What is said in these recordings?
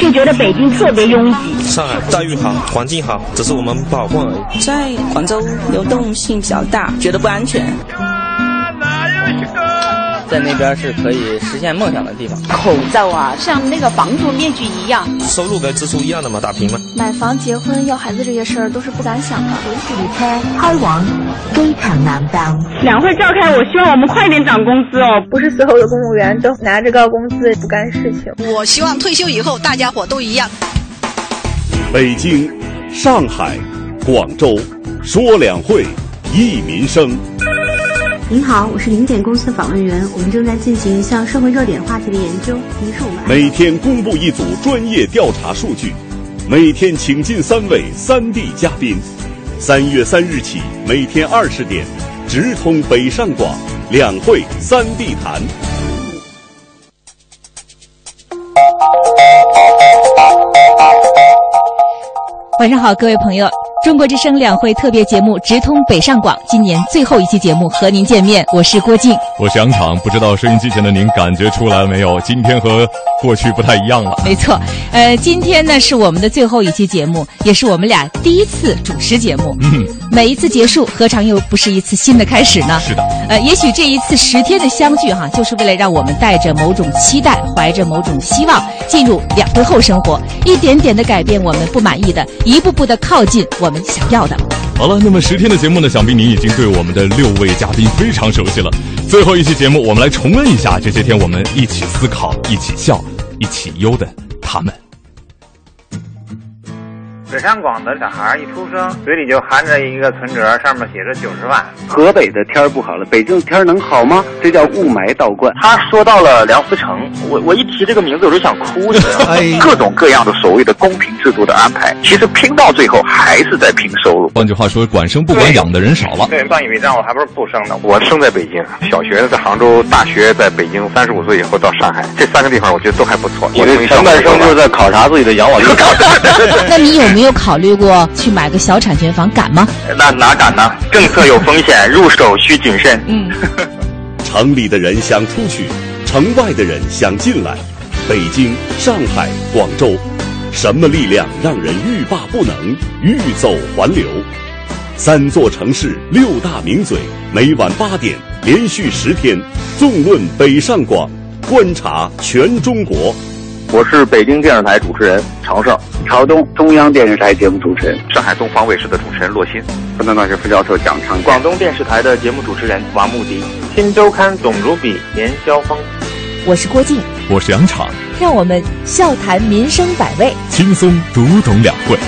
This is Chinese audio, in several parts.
就觉得北京特别拥挤。上海待遇好，环境好，只是我们不好混而已。在广州流动性比较大，觉得不安全。在那边是可以实现梦想的地方。口罩啊，像那个防毒面具一样，收入跟支出一样的吗，打平吗。买房、结婚、要孩子这些事儿都是不敢想的。本次列车开往机场南方。两会召开，我希望我们快点涨工资哦。不是所有的公务员都拿着高工资不干事情。我希望退休以后大家伙都一样。北京、上海、广州，说两会，议民生。您好，我是零点公司的访问员，我们正在进行一项社会热点话题的研究。您是我们每天公布一组专业调查数据，每天请进三位三地嘉宾。三月三日起，每天二十点，直通北上广，两会三地谈。晚上好，各位朋友。中国之声两会特别节目直通北上广，今年最后一期节目和您见面，我是郭靖，我是杨场。不知道收音机前的您感觉出来了没有？今天和过去不太一样了。没错，呃，今天呢是我们的最后一期节目，也是我们俩第一次主持节目。嗯，每一次结束，何尝又不是一次新的开始呢？是的。呃，也许这一次十天的相聚哈，就是为了让我们带着某种期待，怀着某种希望，进入两会后生活，一点点的改变我们不满意的，一步步的靠近我我们想要的。好了，那么十天的节目呢，想必您已经对我们的六位嘉宾非常熟悉了。最后一期节目，我们来重温一下这些天我们一起思考、一起笑、一起忧的他们。北上广的小孩一出生，嘴里就含着一个存折，上面写着九十万。河北的天儿不好了，北京天儿能好吗？这叫雾霾倒灌。他说到了梁思成，我我一提这个名字我就想哭的。各种各样的所谓的公平制度的安排，其实拼到最后还是在拼收入。换句话说，管生不管养的人少了。对，算以为账我还不是不生呢。我生在北京，小学在杭州，大学在北京，三十五岁以后到上海，这三个地方我觉得都还不错。我的前半生就是在考察自己的养老金。那你有没有考虑过？去买个小产权房敢吗？那哪敢呢？政策有风险，入手需谨慎。嗯，城里的人想出去，城外的人想进来。北京、上海、广州，什么力量让人欲罢不能、欲走还留？三座城市，六大名嘴，每晚八点，连续十天，纵论北上广，观察全中国。我是北京电视台主持人常胜，朝东中央电视台节目主持人，上海东方卫视的主持人骆鑫，河南大学副教授蒋昌，广东电视台的节目主持人王牧迪，新周刊总主笔严霄峰。我是郭靖，我是杨场，让我们笑谈民生百味，轻松读懂两会。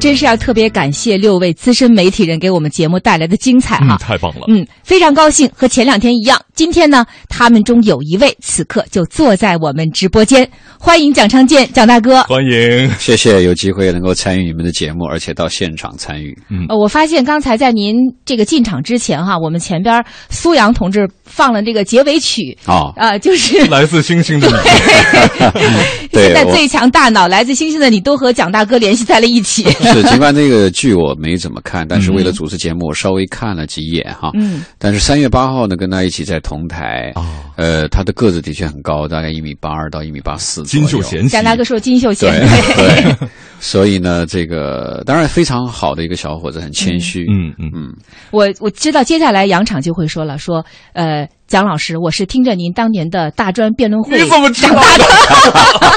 真是要特别感谢六位资深媒体人给我们节目带来的精彩哈，太棒了，嗯，非常高兴和前两天一样，今天呢，他们中有一位此刻就坐在我们直播间，欢迎蒋昌建蒋大哥，欢迎，谢谢有机会能够参与你们的节目，而且到现场参与，嗯，呃，我发现刚才在您这个进场之前哈，我们前边苏阳同志放了这个结尾曲啊，啊，就是 来自星星的你，现在最强大脑来自星星的你都和蒋大哥联系在了一起。是，尽管那个剧我没怎么看，但是为了主持节目，我稍微看了几眼哈。嗯。但是三月八号呢，跟他一起在同台。哦。呃，他的个子的确很高，大概一米八二到一米八四。金秀贤。蒋大哥说金秀贤。对。所以呢，这个当然非常好的一个小伙子，很谦虚。嗯嗯嗯。我我知道接下来杨场就会说了，说呃。蒋老师，我是听着您当年的大专辩论会你怎么知道的？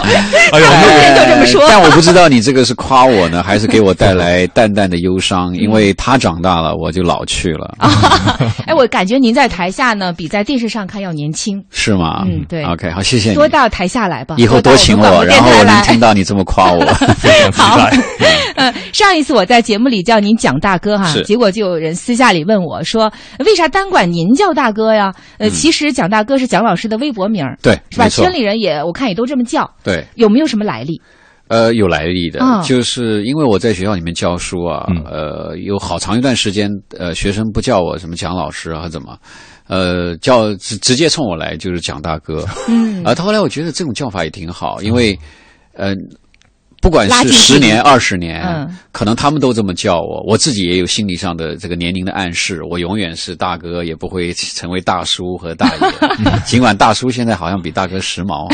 哎呀，我们就这么说。但我不知道你这个是夸我呢，还是给我带来 淡淡的忧伤？因为他长大了，我就老去了。哎，我感觉您在台下呢，比在电视上看要年轻。是吗？嗯，对。OK，好，谢谢你。多到台下来吧。以后多请我，然后我能听到你这么夸我。好。嗯，上一次我在节目里叫您蒋大哥哈，结果就有人私下里问我说：“为啥单管您叫大哥呀？”呃，其实蒋大哥是蒋老师的微博名对，是吧？圈里人也我看也都这么叫，对，有没有什么来历？呃，有来历的，就是因为我在学校里面教书啊，呃，有好长一段时间，呃，学生不叫我什么蒋老师啊，怎么，呃，叫直直接冲我来就是蒋大哥，嗯，啊，他后来我觉得这种叫法也挺好，因为，呃。不管是十年、二十年，嗯，可能他们都这么叫我，我自己也有心理上的这个年龄的暗示，我永远是大哥，也不会成为大叔和大爷。尽管大叔现在好像比大哥时髦，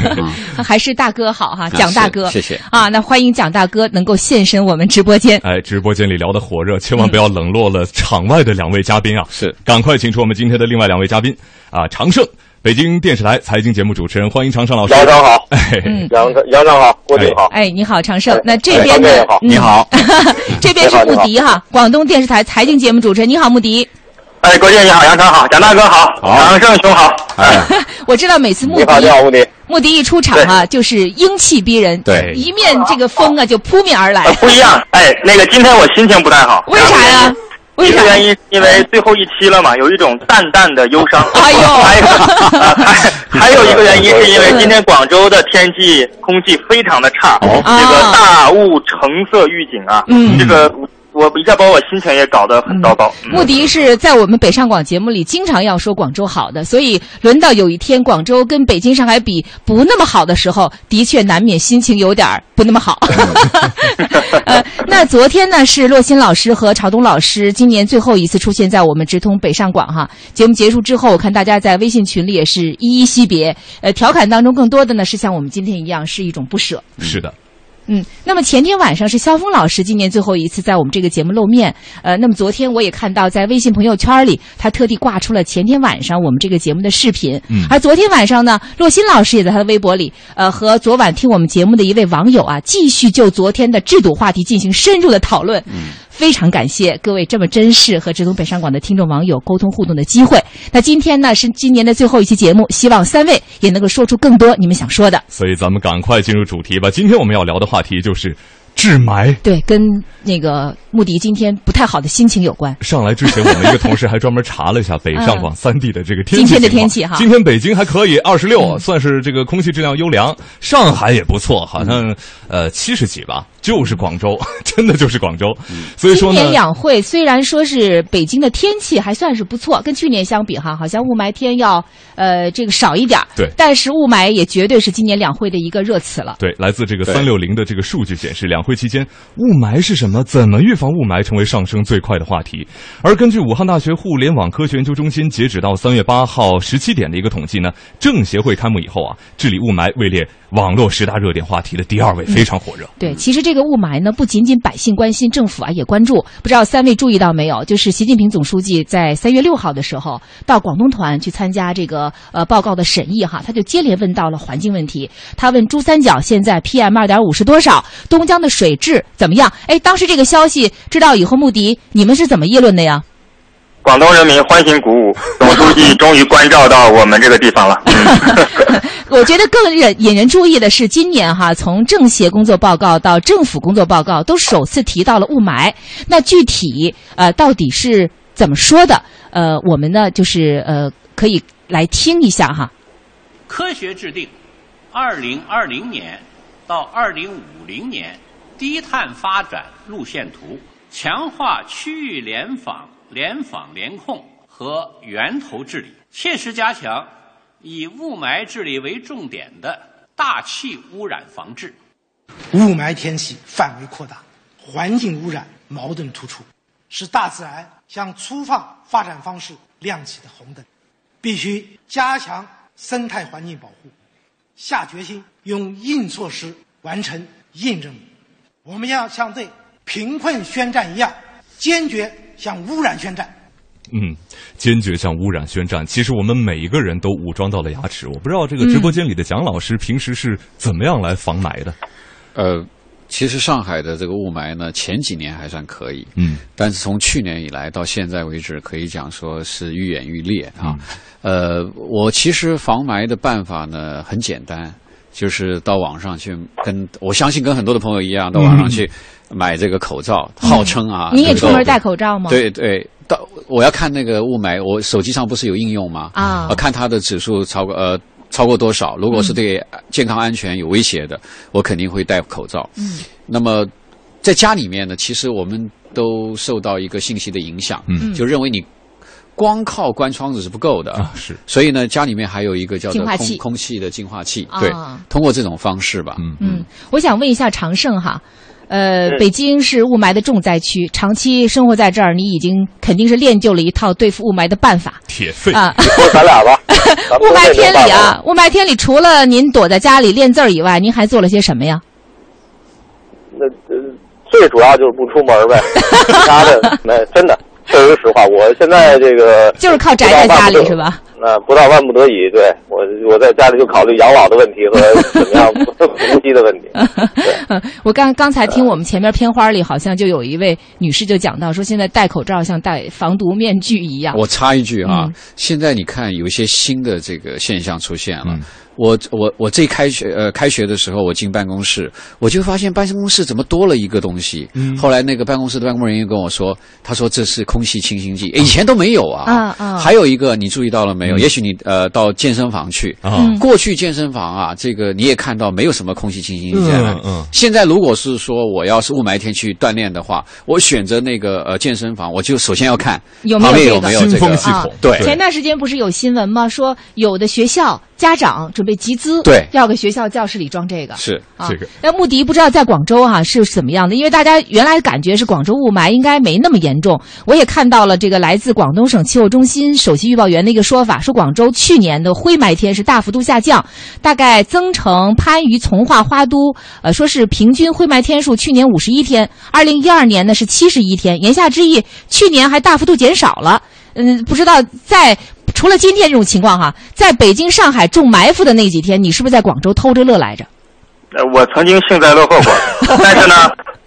还是大哥好哈，蒋大哥，谢谢啊。那欢迎蒋大哥能够现身我们直播间。哎，直播间里聊得火热，千万不要冷落了场外的两位嘉宾啊！是，赶快请出我们今天的另外两位嘉宾啊，常胜。北京电视台财经节目主持人，欢迎常胜老师。杨长好，杨杨长好，郭总好。哎，你好，常胜。那这边呢？你好，这边是穆迪哈，广东电视台财经节目主持人。你好，穆迪。哎，郭姐你好，杨长好，蒋大哥好，常胜兄好。哎，我知道每次穆迪，你好，你好，穆迪。穆迪一出场啊，就是英气逼人，对，一面这个风啊就扑面而来。不一样，哎，那个今天我心情不太好。为啥呀？一个原因，因为最后一期了嘛，有一种淡淡的忧伤。哎呦，还还 还有一个原因，是因为今天广州的天气空气非常的差，这个大雾橙色预警啊，这个。我一下把我心情也搞得很糟糕。穆迪是在我们北上广节目里经常要说广州好的，所以轮到有一天广州跟北京、上海比不那么好的时候，的确难免心情有点不那么好。呃，那昨天呢是洛欣老师和朝东老师今年最后一次出现在我们直通北上广哈。节目结束之后，我看大家在微信群里也是依依惜别，呃，调侃当中更多的呢是像我们今天一样是一种不舍。是的。嗯，那么前天晚上是肖峰老师今年最后一次在我们这个节目露面。呃，那么昨天我也看到在微信朋友圈里，他特地挂出了前天晚上我们这个节目的视频。嗯，而昨天晚上呢，洛欣老师也在他的微博里，呃，和昨晚听我们节目的一位网友啊，继续就昨天的制度话题进行深入的讨论。嗯。非常感谢各位这么珍视和直通北上广的听众网友沟通互动的机会。那今天呢是今年的最后一期节目，希望三位也能够说出更多你们想说的。所以咱们赶快进入主题吧。今天我们要聊的话题就是治霾。对，跟那个。穆迪今天不太好的心情有关。上来之前，我们一个同事还专门查了一下北 上广三地的这个天气。今天的天气哈，今天北京还可以，二十六，算是这个空气质量优良。上海也不错，好像呃七十几吧。就是广州，真的就是广州。所以说呢，今年两会虽然说是北京的天气还算是不错，跟去年相比哈，好像雾霾天要呃这个少一点。对，但是雾霾也绝对是今年两会的一个热词了。对，来自这个三六零的这个数据显示，两会期间雾霾是什么？怎么预？防雾霾成为上升最快的话题，而根据武汉大学互联网科学研究中心截止到三月八号十七点的一个统计呢，政协会开幕以后啊，治理雾霾位列网络十大热点话题的第二位，非常火热。对，其实这这个雾霾呢，不仅仅百姓关心，政府啊也关注。不知道三位注意到没有？就是习近平总书记在三月六号的时候到广东团去参加这个呃报告的审议哈，他就接连问到了环境问题。他问珠三角现在 PM 二点五是多少？东江的水质怎么样？哎，当时这个消息。知道以后，穆迪，你们是怎么议论的呀？广东人民欢欣鼓舞，总书记终于关照到我们这个地方了。我觉得更引引人注意的是，今年哈，从政协工作报告到政府工作报告，都首次提到了雾霾。那具体呃，到底是怎么说的？呃，我们呢，就是呃，可以来听一下哈。科学制定，二零二零年到二零五零年。低碳发展路线图，强化区域联防、联防联控和源头治理，切实加强以雾霾治理为重点的大气污染防治。雾霾天气范围扩大，环境污染矛盾突出，是大自然向粗放发展方式亮起的红灯，必须加强生态环境保护，下决心用硬措施完成硬任务。我们要像对贫困宣战一样，坚决向污染宣战。嗯，坚决向污染宣战。其实我们每一个人都武装到了牙齿。我不知道这个直播间里的蒋老师平时是怎么样来防霾的。呃，其实上海的这个雾霾呢，前几年还算可以。嗯，但是从去年以来到现在为止，可以讲说是愈演愈烈啊。呃，我其实防霾的办法呢很简单。就是到网上去跟，我相信跟很多的朋友一样，到网上去买这个口罩，号称啊，你也出门戴口罩吗？对对，到我要看那个雾霾，我手机上不是有应用吗？啊，看它的指数超过呃超过多少，如果是对健康安全有威胁的，我肯定会戴口罩。嗯，那么在家里面呢，其实我们都受到一个信息的影响，嗯，就认为你。光靠关窗子是不够的啊，是。所以呢，家里面还有一个叫做空空气的净化器，对，通过这种方式吧。嗯嗯，我想问一下长胜哈。呃，北京是雾霾的重灾区，长期生活在这儿，你已经肯定是练就了一套对付雾霾的办法。铁肺啊！说咱俩吧。雾霾天里啊，雾霾天里，除了您躲在家里练字儿以外，您还做了些什么呀？那呃，最主要就是不出门呗，其他的那真的。确实实话，我现在这个就是靠宅在家里是吧？那不到万不得已，对我我在家里就考虑养老的问题和怎么样 呼吸的问题。对，我刚刚才听我们前面片花里好像就有一位女士就讲到说，现在戴口罩像戴防毒面具一样。我插一句啊，现在你看有一些新的这个现象出现了。我我我这开学呃开学的时候，我进办公室，我就发现办公室怎么多了一个东西。嗯。后来那个办公室的办公人员跟我说，他说这是空气清新剂，以前都没有啊。啊啊。还有一个你注意到了没有？也许你呃到健身房去，过去健身房啊，这个你也看到没有什么空气清新剂在那里。嗯。现在如果是说我要是雾霾天去锻炼的话，我选择那个呃健身房，我就首先要看有没有这个新风系统。对。前段时间不是有新闻吗？说有的学校。家长准备集资，对，要给学校教室里装这个，是这个。那穆迪不知道在广州哈是怎么样的，因为大家原来感觉是广州雾霾应该没那么严重。我也看到了这个来自广东省气候中心首席预报员的一个说法，说广州去年的灰霾天是大幅度下降，大概增城、番禺、从化、花都，呃，说是平均灰霾天数去年五十一天，二零一二年呢是七十一天，言下之意，去年还大幅度减少了。嗯，不知道在。除了今天这种情况哈，在北京、上海中埋伏的那几天，你是不是在广州偷着乐来着？呃，我曾经幸灾乐祸过，但是呢，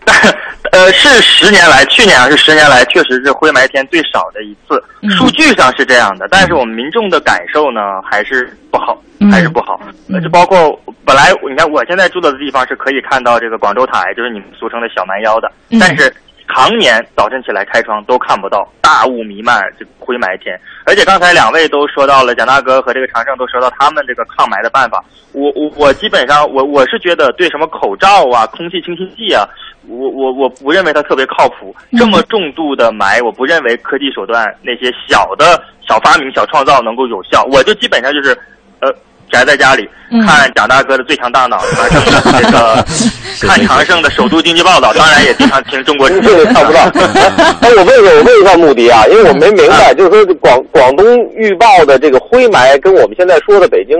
呃，是十年来，去年是十年来，确实是灰霾天最少的一次。数据上是这样的，但是我们民众的感受呢，还是不好，还是不好。呃，就包括本来你看，我现在住的地方是可以看到这个广州塔，就是你们俗称的小蛮腰的，但是。常年早晨起来开窗都看不到大雾弥漫，这灰霾天。而且刚才两位都说到了，蒋大哥和这个常胜都说到他们这个抗霾的办法。我我我基本上我我是觉得对什么口罩啊、空气清新剂啊，我我我不认为它特别靠谱。这么重度的霾，我不认为科技手段那些小的小发明、小创造能够有效。我就基本上就是，呃。宅在家里看蒋大哥的《最强大脑》，这个 看长盛的首都经济报道，当然也经常听中国。这个看不到。哎，我问一下，我问一下穆迪啊，因为我没明白，就是说广广东预报的这个灰霾，跟我们现在说的北京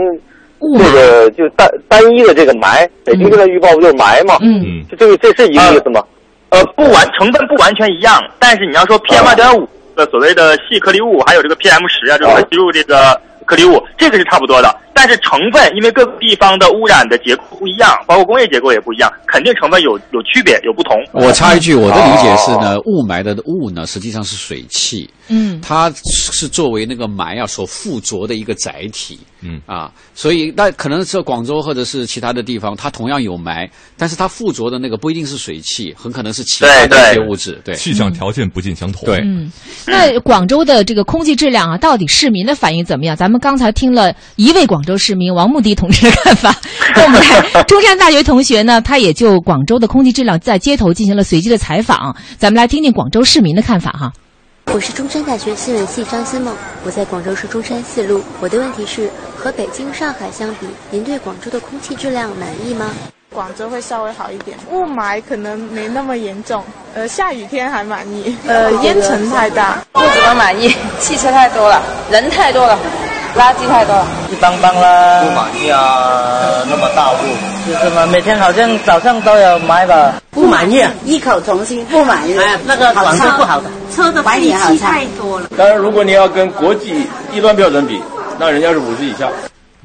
这个就单单一的这个霾，北京现在预报不就是霾吗？嗯，就这个这是一个意思吗？呃，不完成分不完全一样，但是你要说 PM 二点五的所谓的细颗粒物，还有这个 PM 十啊，这种吸入这个。颗粒物，这个是差不多的，但是成分因为各个地方的污染的结构不一样，包括工业结构也不一样，肯定成分有有区别，有不同。我插一句，我的理解是呢，雾霾的雾呢实际上是水汽，嗯，它是作为那个霾啊所附着的一个载体，嗯啊，所以那可能是广州或者是其他的地方，它同样有霾，但是它附着的那个不一定是水汽，很可能是其他的一些物质，对，气象条件不尽相同。对，嗯，那广州的这个空气质量啊，到底市民的反应怎么样？咱们。刚才听了一位广州市民王慕迪同志的看法，我们来中山大学同学呢，他也就广州的空气质量在街头进行了随机的采访，咱们来听听广州市民的看法哈。我是中山大学新闻系张新梦，我在广州市中山四路。我的问题是，和北京、上海相比，您对广州的空气质量满意吗？广州会稍微好一点，雾霾可能没那么严重，呃，下雨天还满意，呃，烟尘太大，不怎么满意，汽车太多了，人太多了。垃圾太多了，一般般啦。不满意啊，那么大户。就是嘛，每天好像早上都有买吧。不满意，异口同声，不满意。哎，那个广州不好的，车的废气太多了。当然，如果你要跟国际低端标准比，那人家是五十以下。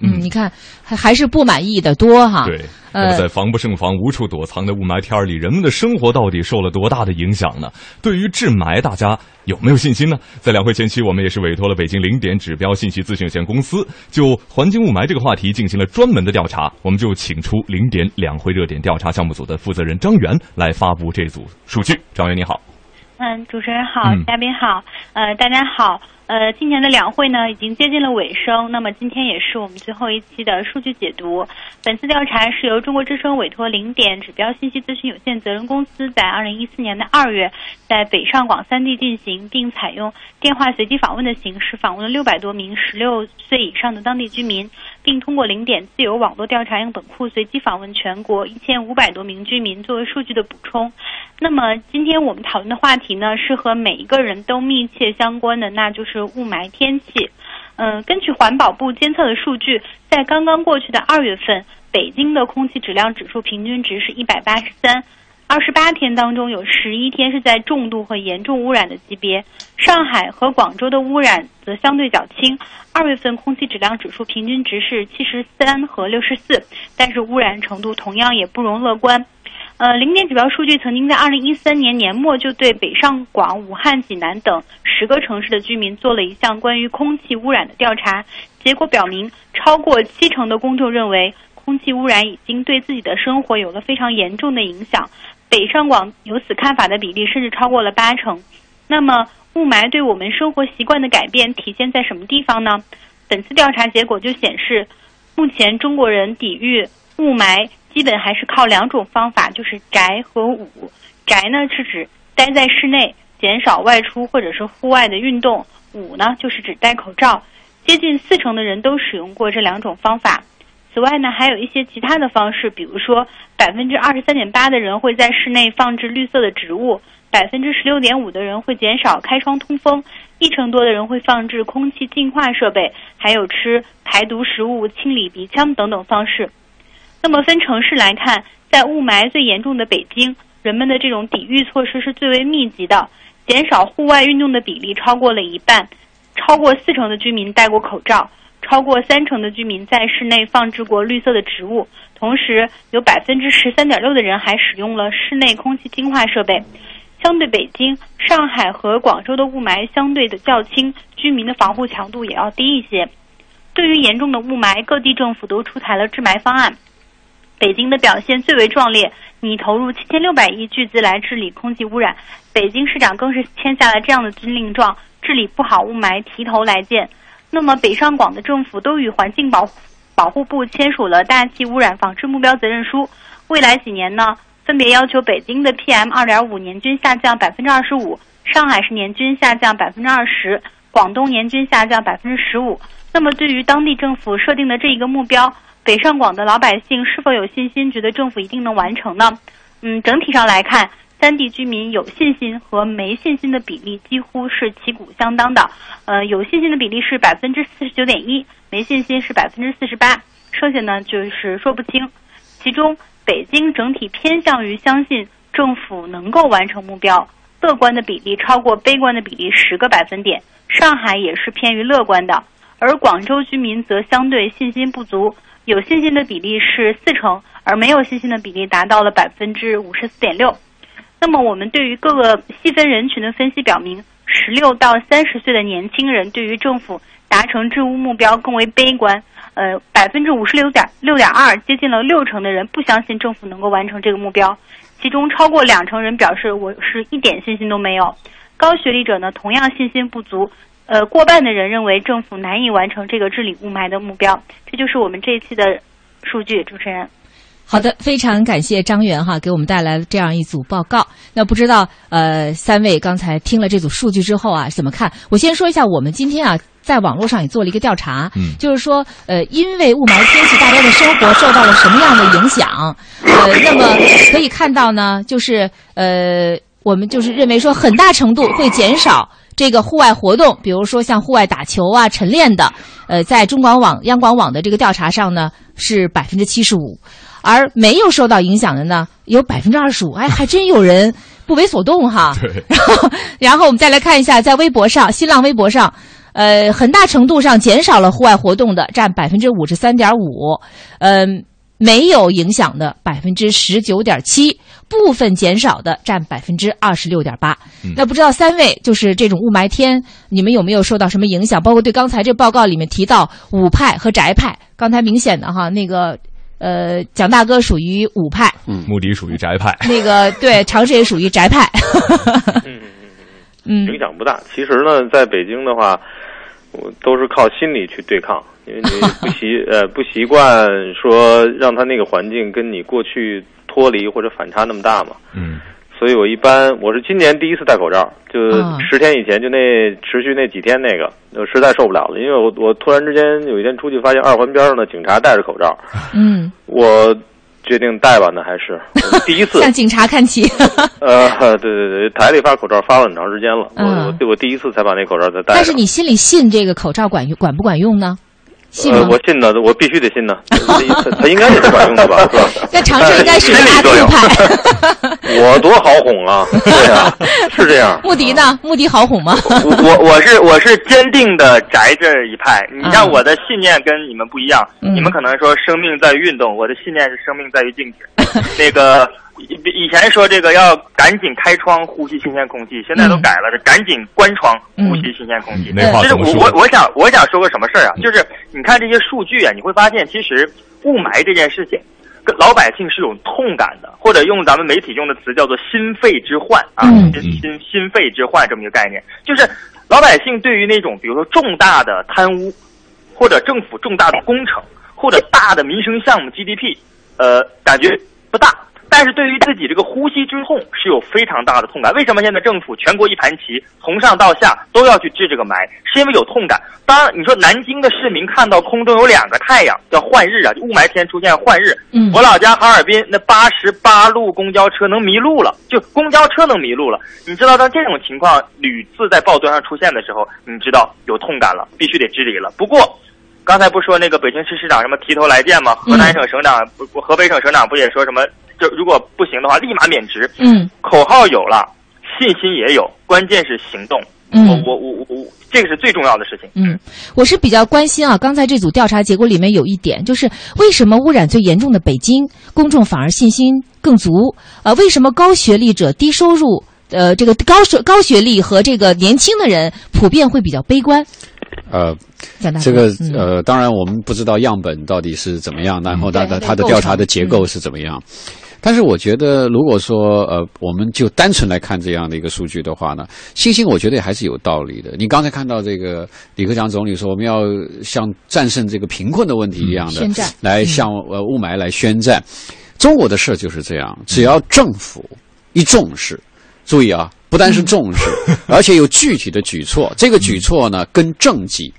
嗯，你看，还还是不满意的多哈。对。那么，在防不胜防、无处躲藏的雾霾天里，人们的生活到底受了多大的影响呢？对于治霾，大家有没有信心呢？在两会前期，我们也是委托了北京零点指标信息咨询有限公司，就环境雾霾这个话题进行了专门的调查。我们就请出零点两会热点调查项目组的负责人张元来发布这组数据。张元，你好。嗯，主持人好，嘉宾好，呃，大家好。呃，今年的两会呢已经接近了尾声，那么今天也是我们最后一期的数据解读。本次调查是由中国之声委托零点指标信息咨询有限责任公司在二零一四年的二月，在北上广三地进行，并采用电话随机访问的形式访问了六百多名十六岁以上的当地居民，并通过零点自由网络调查样本库随机访问全国一千五百多名居民作为数据的补充。那么今天我们讨论的话题呢，是和每一个人都密切相关的，那就是。雾霾天气，嗯，根据环保部监测的数据，在刚刚过去的二月份，北京的空气质量指数平均值是一百八十三，二十八天当中有十一天是在重度和严重污染的级别。上海和广州的污染则相对较轻，二月份空气质量指数平均值是七十三和六十四，但是污染程度同样也不容乐观。呃，零点指标数据曾经在二零一三年年末就对北上广、武汉、济南等十个城市的居民做了一项关于空气污染的调查，结果表明，超过七成的公众认为空气污染已经对自己的生活有了非常严重的影响。北上广有此看法的比例甚至超过了八成。那么，雾霾对我们生活习惯的改变体现在什么地方呢？本次调查结果就显示，目前中国人抵御雾霾。基本还是靠两种方法，就是宅和捂。宅呢是指待在室内，减少外出或者是户外的运动；捂呢就是指戴口罩。接近四成的人都使用过这两种方法。此外呢，还有一些其他的方式，比如说百分之二十三点八的人会在室内放置绿色的植物，百分之十六点五的人会减少开窗通风，一成多的人会放置空气净化设备，还有吃排毒食物、清理鼻腔等等方式。那么分城市来看，在雾霾最严重的北京，人们的这种抵御措施是最为密集的，减少户外运动的比例超过了一半，超过四成的居民戴过口罩，超过三成的居民在室内放置过绿色的植物，同时有百分之十三点六的人还使用了室内空气净化设备。相对北京、上海和广州的雾霾相对的较轻，居民的防护强度也要低一些。对于严重的雾霾，各地政府都出台了治霾方案。北京的表现最为壮烈，拟投入七千六百亿巨资来治理空气污染。北京市长更是签下了这样的军令状：治理不好雾霾，提头来见。那么，北上广的政府都与环境保保护部签署了大气污染防治目标责任书。未来几年呢，分别要求北京的 PM 二点五年均下降百分之二十五，上海是年均下降百分之二十，广东年均下降百分之十五。那么，对于当地政府设定的这一个目标。北上广的老百姓是否有信心，觉得政府一定能完成呢？嗯，整体上来看，三地居民有信心和没信心的比例几乎是旗鼓相当的。呃，有信心的比例是百分之四十九点一，没信心是百分之四十八，剩下呢就是说不清。其中，北京整体偏向于相信政府能够完成目标，乐观的比例超过悲观的比例十个百分点。上海也是偏于乐观的，而广州居民则相对信心不足。有信心的比例是四成，而没有信心的比例达到了百分之五十四点六。那么，我们对于各个细分人群的分析表明，十六到三十岁的年轻人对于政府达成治污目标更为悲观。呃，百分之五十六点六点二，接近了六成的人不相信政府能够完成这个目标，其中超过两成人表示我是一点信心都没有。高学历者呢，同样信心不足。呃，过半的人认为政府难以完成这个治理雾霾的目标，这就是我们这一期的数据。主持人，好的，非常感谢张元哈给我们带来了这样一组报告。那不知道呃，三位刚才听了这组数据之后啊，怎么看？我先说一下，我们今天啊，在网络上也做了一个调查，嗯，就是说呃，因为雾霾天气，大家的生活受到了什么样的影响？呃，那么可以看到呢，就是呃，我们就是认为说，很大程度会减少。这个户外活动，比如说像户外打球啊、晨练的，呃，在中广网、央广网的这个调查上呢，是百分之七十五，而没有受到影响的呢，有百分之二十五。哎，还真有人不为所动哈。对。然后，然后我们再来看一下，在微博上、新浪微博上，呃，很大程度上减少了户外活动的占百分之五十三点五，嗯。没有影响的百分之十九点七，部分减少的占百分之二十六点八。那不知道三位就是这种雾霾天，你们有没有受到什么影响？包括对刚才这报告里面提到五派和宅派，刚才明显的哈，那个呃蒋大哥属于武派，嗯，穆迪属于宅派，那个对 常石也属于宅派。嗯 影响不大。其实呢，在北京的话，我都是靠心理去对抗，因为你不习 呃不习惯说让他那个环境跟你过去脱离或者反差那么大嘛。嗯。所以我一般我是今年第一次戴口罩，就十天以前就那持续那几天那个，我实在受不了了，因为我我突然之间有一天出去发现二环边上的警察戴着口罩，嗯，我决定戴吧，那还是第一次 向警察看齐。呃，对对对，台里发口罩发了很长时间了，我我我第一次才把那口罩再戴。但是你心里信这个口罩管用管不管用呢？呃，我信的，我必须得信的，他应该也是管用的吧，是吧？在长春应该属于大作派。我多好哄啊！对啊，是这样。穆迪呢？穆迪好哄吗？我我是我是坚定的宅这一派。你像我的信念跟你们不一样，你们可能说生命在于运动，我的信念是生命在于静止。那个。以以前说这个要赶紧开窗呼吸新鲜空气，现在都改了，是赶紧关窗呼吸新鲜空气。就是我我我想我想说个什么事儿啊？就是你看这些数据啊，你会发现其实雾霾这件事情，跟老百姓是有痛感的，或者用咱们媒体用的词叫做心肺之患啊，心心心肺之患这么一个概念，就是老百姓对于那种比如说重大的贪污，或者政府重大的工程，或者大的民生项目 GDP，呃，感觉不大。但是对于自己这个呼吸之痛是有非常大的痛感。为什么现在政府全国一盘棋，从上到下都要去治这个霾？是因为有痛感。当，你说南京的市民看到空中有两个太阳，叫换日啊，雾霾天出现换日。嗯，我老家哈尔滨那八十八路公交车能迷路了，就公交车能迷路了。你知道，当这种情况屡次在报端上出现的时候，你知道有痛感了，必须得治理了。不过，刚才不说那个北京市市长什么提头来见吗？河南省省长不不，河北省省长不也说什么？就如果不行的话，立马免职。嗯，口号有了，信心也有，关键是行动。嗯，我我我我，这个是最重要的事情。嗯，我是比较关心啊。刚才这组调查结果里面有一点，就是为什么污染最严重的北京，公众反而信心更足？呃，为什么高学历者、低收入，呃，这个高学高学历和这个年轻的人普遍会比较悲观？呃，这个呃，当然我们不知道样本到底是怎么样，然后它的它的调查的结构是怎么样。但是我觉得，如果说呃，我们就单纯来看这样的一个数据的话呢，信心我觉得还是有道理的。你刚才看到这个李克强总理说，我们要像战胜这个贫困的问题一样的，来向呃雾霾来宣战。中国的事就是这样，只要政府一重视，注意啊，不单是重视，而且有具体的举措。这个举措呢，跟政绩、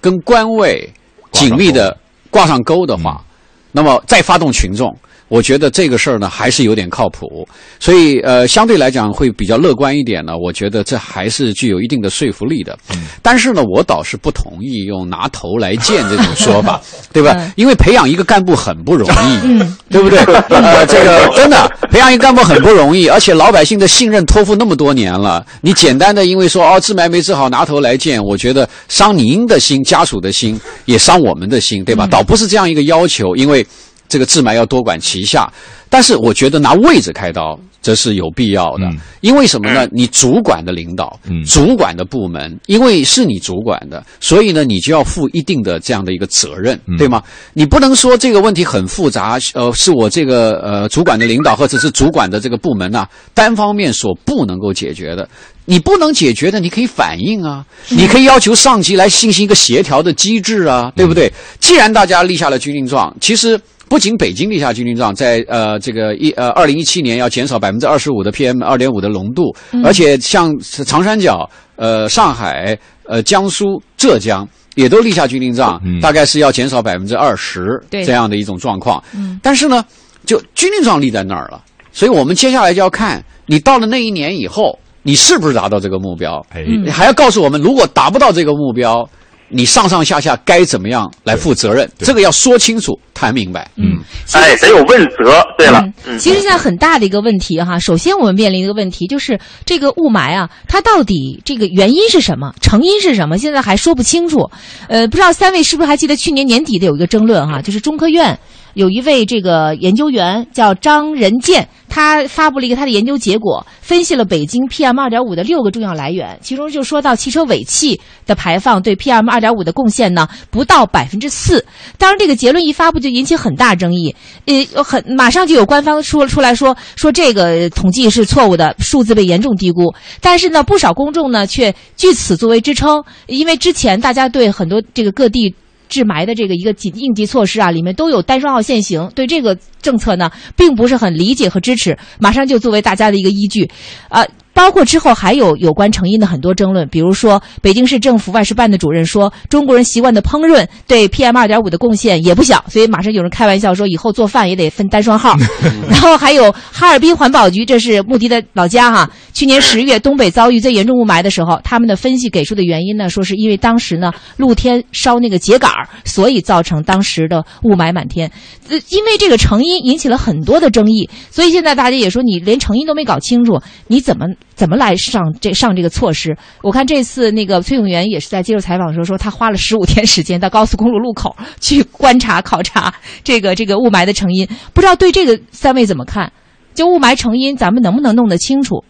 跟官位紧密的挂上钩的话，那么再发动群众。我觉得这个事儿呢还是有点靠谱，所以呃相对来讲会比较乐观一点呢。我觉得这还是具有一定的说服力的。但是呢，我倒是不同意用拿头来见这种说法，对吧？因为培养一个干部很不容易，对不对？呃，这个真的培养一个干部很不容易，而且老百姓的信任托付那么多年了，你简单的因为说哦治霾没治好拿头来见，我觉得伤您的心、家属的心，也伤我们的心，对吧？倒不是这样一个要求，因为。这个治霾要多管齐下，但是我觉得拿位置开刀则是有必要的，因为什么呢？你主管的领导，主管的部门，因为是你主管的，所以呢，你就要负一定的这样的一个责任，对吗？你不能说这个问题很复杂，呃，是我这个呃主管的领导或者是主管的这个部门呐，单方面所不能够解决的。你不能解决的，你可以反映啊，你可以要求上级来进行一个协调的机制啊，对不对？既然大家立下了军令状，其实。不仅北京立下军令状，在呃这个一呃二零一七年要减少百分之二十五的 PM 二点五的浓度，而且像长三角、呃上海、呃江苏、浙江也都立下军令状，大概是要减少百分之二十这样的一种状况。但是呢，就军令状立在那儿了，所以我们接下来就要看你到了那一年以后，你是不是达到这个目标？你还要告诉我们，如果达不到这个目标。你上上下下该怎么样来负责任？这个要说清楚、谈明白。嗯，哎，得有问责。对了，其实现在很大的一个问题哈，首先我们面临一个问题就是这个雾霾啊，它到底这个原因是什么？成因是什么？现在还说不清楚。呃，不知道三位是不是还记得去年年底的有一个争论哈，就是中科院。有一位这个研究员叫张仁健，他发布了一个他的研究结果，分析了北京 PM 二点五的六个重要来源，其中就说到汽车尾气的排放对 PM 二点五的贡献呢不到百分之四。当然，这个结论一发布就引起很大争议，呃，很马上就有官方说出来说说这个统计是错误的，数字被严重低估。但是呢，不少公众呢却据此作为支撑，因为之前大家对很多这个各地。治霾的这个一个紧应急措施啊，里面都有单双号限行，对这个政策呢，并不是很理解和支持，马上就作为大家的一个依据，啊。包括之后还有有关成因的很多争论，比如说北京市政府外事办的主任说，中国人习惯的烹饪对 PM 二点五的贡献也不小，所以马上有人开玩笑说，以后做饭也得分单双号。然后还有哈尔滨环保局，这是穆迪的老家哈，去年十月东北遭遇最严重雾霾的时候，他们的分析给出的原因呢，说是因为当时呢露天烧那个秸秆儿，所以造成当时的雾霾满天。呃，因为这个成因引起了很多的争议，所以现在大家也说，你连成因都没搞清楚，你怎么？怎么来上这上这个措施？我看这次那个崔永元也是在接受采访的时候说，他花了十五天时间到高速公路路口去观察考察这个这个雾霾的成因。不知道对这个三位怎么看？就雾霾成因，咱们能不能弄得清楚？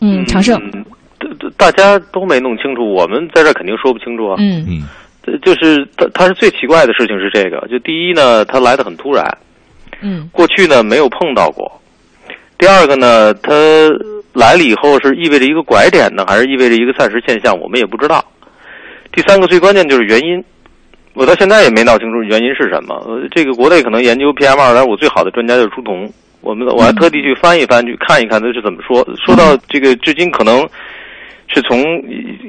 嗯，长胜，大家都没弄清楚，我们在这肯定说不清楚啊。嗯嗯，就是他他是最奇怪的事情是这个，就第一呢，他来的很突然，嗯，过去呢没有碰到过。第二个呢，他。来了以后是意味着一个拐点呢，还是意味着一个暂时现象？我们也不知道。第三个最关键就是原因，我到现在也没闹清楚原因是什么。这个国内可能研究 PM 二点五最好的专家就是朱彤，我们我还特地去翻一翻，去看一看他是怎么说。说到这个，至今可能是从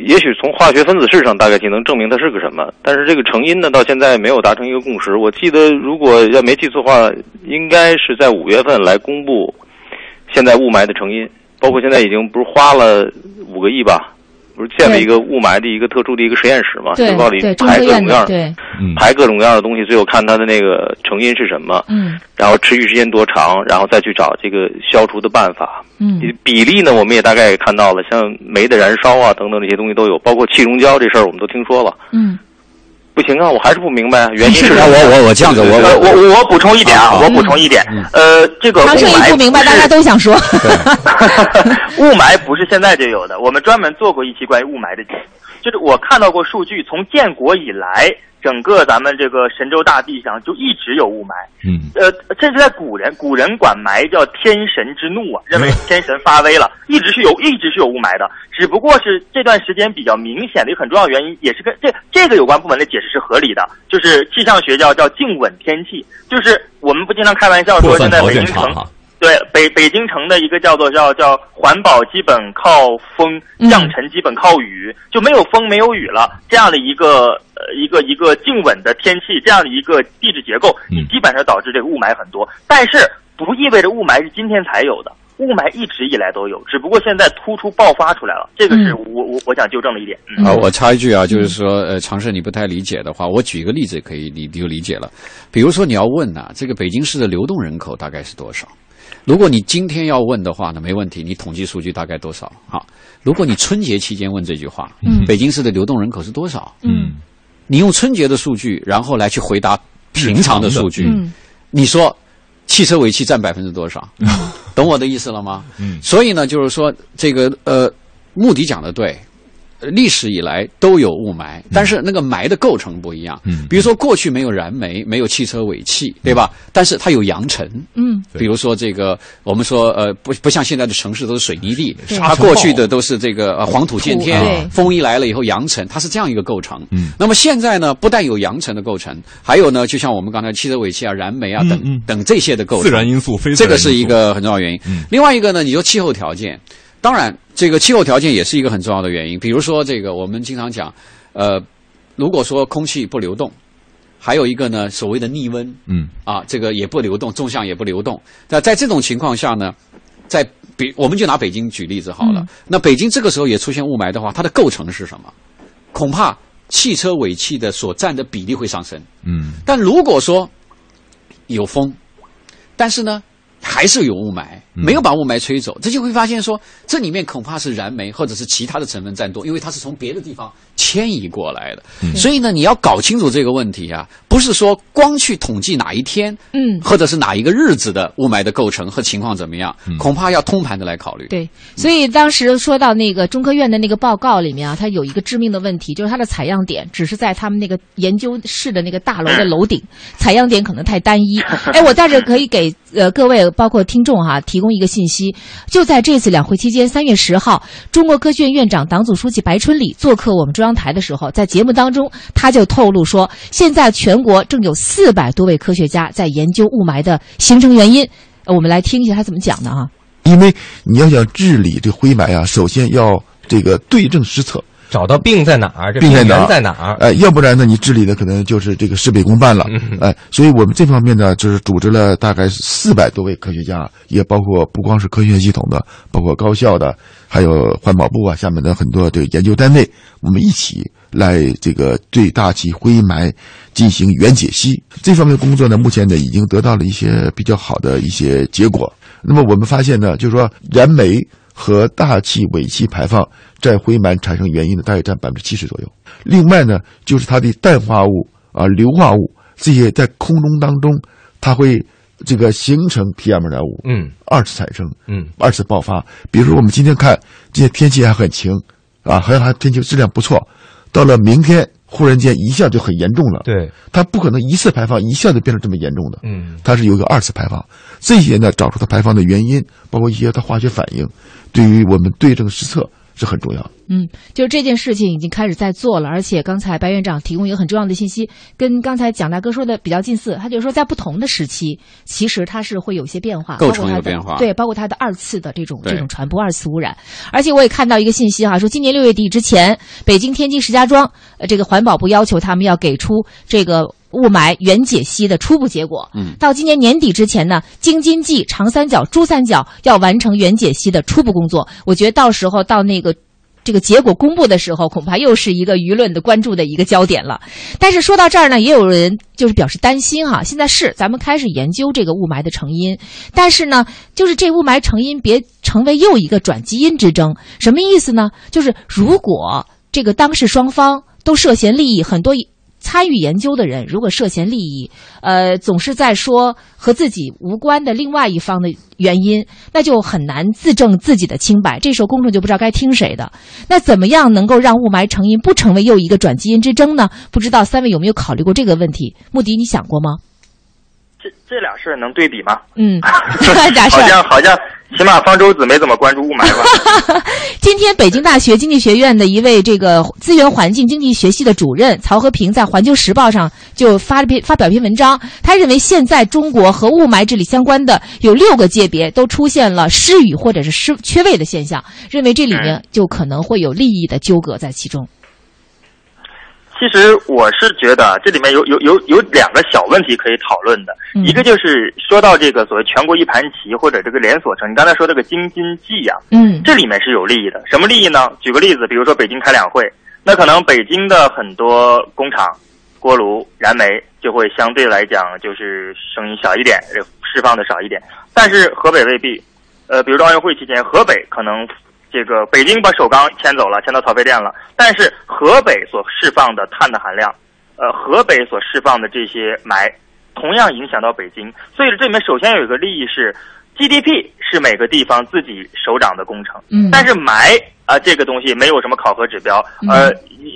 也许从化学分子式上大概就能证明它是个什么，但是这个成因呢，到现在没有达成一个共识。我记得如果要没记错的话，应该是在五月份来公布现在雾霾的成因。包括现在已经不是花了五个亿吧，不是建了一个雾霾的一个特殊的一个实验室嘛？对，里排各种各样，对，排各种各样的东西，最后看它的那个成因是什么，嗯，然后持续时间多长，然后再去找这个消除的办法，嗯，比例呢，我们也大概也看到了，像煤的燃烧啊等等这些东西都有，包括气溶胶这事儿，我们都听说了，嗯。不行啊，我还是不明白原因是。我我我这样子，我我我补充一点啊，我补充一点，呃，这个雾霾不明白，大家都想说。雾霾不是现在就有的，我们专门做过一期关于雾霾的节目，就是我看到过数据，从建国以来。整个咱们这个神州大地上就一直有雾霾，嗯，呃，甚至在古人，古人管霾叫天神之怒啊，认为天神发威了，一直是有，一直是有雾霾的，只不过是这段时间比较明显的一个很重要原因，也是跟这这个有关部门的解释是合理的，就是气象学叫叫静稳天气，就是我们不经常开玩笑说现在北京城。对北北京城的一个叫做叫叫环保基本靠风，降尘基本靠雨，就没有风没有雨了，这样的一个呃一个一个静稳的天气，这样的一个地质结构，你基本上导致这个雾霾很多。但是不意味着雾霾是今天才有的，雾霾一直以来都有，只不过现在突出爆发出来了。这个是我我我想纠正的一点。啊，我插一句啊，就是说呃，尝试你不太理解的话，我举一个例子可以，你就理解了。比如说你要问呐，这个北京市的流动人口大概是多少？如果你今天要问的话呢，没问题，你统计数据大概多少？好，如果你春节期间问这句话，嗯，北京市的流动人口是多少？嗯，你用春节的数据，然后来去回答平常的数据，嗯，你说汽车尾气占百分之多少？懂我的意思了吗？嗯，所以呢，就是说这个呃，目的讲的对。历史以来都有雾霾，但是那个霾的构成不一样。嗯，比如说过去没有燃煤，没有汽车尾气，对吧？但是它有扬尘。嗯，比如说这个，我们说呃，不不像现在的城市都是水泥地，它过去的都是这个呃黄土见天，风一来了以后扬尘，它是这样一个构成。嗯，那么现在呢，不但有扬尘的构成，还有呢，就像我们刚才汽车尾气啊、燃煤啊等等这些的构成。自然因素非这个是一个很重要原因。嗯，另外一个呢，你说气候条件。当然，这个气候条件也是一个很重要的原因。比如说，这个我们经常讲，呃，如果说空气不流动，还有一个呢，所谓的逆温，嗯，啊，这个也不流动，纵向也不流动。那在这种情况下呢，在比我们就拿北京举例子好了。那北京这个时候也出现雾霾的话，它的构成是什么？恐怕汽车尾气的所占的比例会上升。嗯，但如果说有风，但是呢？还是有雾霾，没有把雾霾吹走，这就会发现说，这里面恐怕是燃煤或者是其他的成分占多，因为它是从别的地方迁移过来的。所以呢，你要搞清楚这个问题啊，不是说光去统计哪一天，嗯，或者是哪一个日子的雾霾的构成和情况怎么样，恐怕要通盘的来考虑。对，所以当时说到那个中科院的那个报告里面啊，它有一个致命的问题，就是它的采样点只是在他们那个研究室的那个大楼的楼顶，采样点可能太单一。哎，我在这可以给呃各位包括听众哈提供一个信息，就在这次两会期间，三月十号，中国科学院院长、党组书记白春礼做客我们中央台的时候，在节目当中他就透露说，现在全中国正有四百多位科学家在研究雾霾的形成原因。我们来听一下他怎么讲的啊。因为你要想治理这灰霾啊，首先要这个对症施策，找到病在哪儿，病在哪儿，在哪儿？哎，要不然呢，你治理的可能就是这个事倍功半了。哎，所以我们这方面呢，就是组织了大概四百多位科学家，也包括不光是科学系统的，包括高校的，还有环保部啊下面的很多这个研究单位，我们一起来这个对大气灰霾进行原解析。这方面的工作呢，目前呢已经得到了一些比较好的一些结果。那么我们发现呢，就是说燃煤和大气尾气排放占灰霾产生原因的大约占百分之七十左右。另外呢，就是它的氮化物啊、硫化物这些在空中当中，它会这个形成 PM 二点五，嗯，二次产生，嗯，二次爆发。比如说我们今天看，今天天气还很晴，啊，好像还天气质量不错，到了明天。忽然间一下就很严重了，对，它不可能一次排放一下就变成这么严重的，嗯，它是有一个二次排放，这些呢找出它排放的原因，包括一些它化学反应，对于我们对症施策是很重要。嗯，就是这件事情已经开始在做了，而且刚才白院长提供一个很重要的信息，跟刚才蒋大哥说的比较近似。他就是说，在不同的时期，其实它是会有些变化，构成有变化，对，包括它的二次的这种这种传播、二次污染。而且我也看到一个信息哈，说今年六月底之前，北京、天津、石家庄，呃，这个环保部要求他们要给出这个雾霾原解析的初步结果。嗯，到今年年底之前呢，京津冀、长三角、珠三角要完成原解析的初步工作。我觉得到时候到那个。这个结果公布的时候，恐怕又是一个舆论的关注的一个焦点了。但是说到这儿呢，也有人就是表示担心哈。现在是咱们开始研究这个雾霾的成因，但是呢，就是这雾霾成因别成为又一个转基因之争。什么意思呢？就是如果这个当事双方都涉嫌利益，很多。参与研究的人如果涉嫌利益，呃，总是在说和自己无关的另外一方的原因，那就很难自证自己的清白。这时候公众就不知道该听谁的。那怎么样能够让雾霾成因不成为又一个转基因之争呢？不知道三位有没有考虑过这个问题？穆迪，你想过吗？这这俩事儿能对比吗？嗯，好像好像。起码方舟子没怎么关注雾霾吧？今天北京大学经济学院的一位这个资源环境经济学系的主任曹和平在《环球时报》上就发了篇发表一篇文章，他认为现在中国和雾霾治理相关的有六个界别都出现了失语或者是失缺位的现象，认为这里面就可能会有利益的纠葛在其中。其实我是觉得这里面有有有有两个小问题可以讨论的，一个就是说到这个所谓全国一盘棋或者这个连锁城，你刚才说这个京津冀呀，嗯，这里面是有利益的。什么利益呢？举个例子，比如说北京开两会，那可能北京的很多工厂、锅炉、燃煤就会相对来讲就是声音小一点，释放的少一点。但是河北未必，呃，比如说奥运会期间，河北可能。这个北京把首钢迁走了，迁到曹妃甸了。但是河北所释放的碳的含量，呃，河北所释放的这些霾，同样影响到北京。所以这里面首先有一个利益是，GDP 是每个地方自己首长的工程。嗯。但是霾啊，这个东西没有什么考核指标。呃，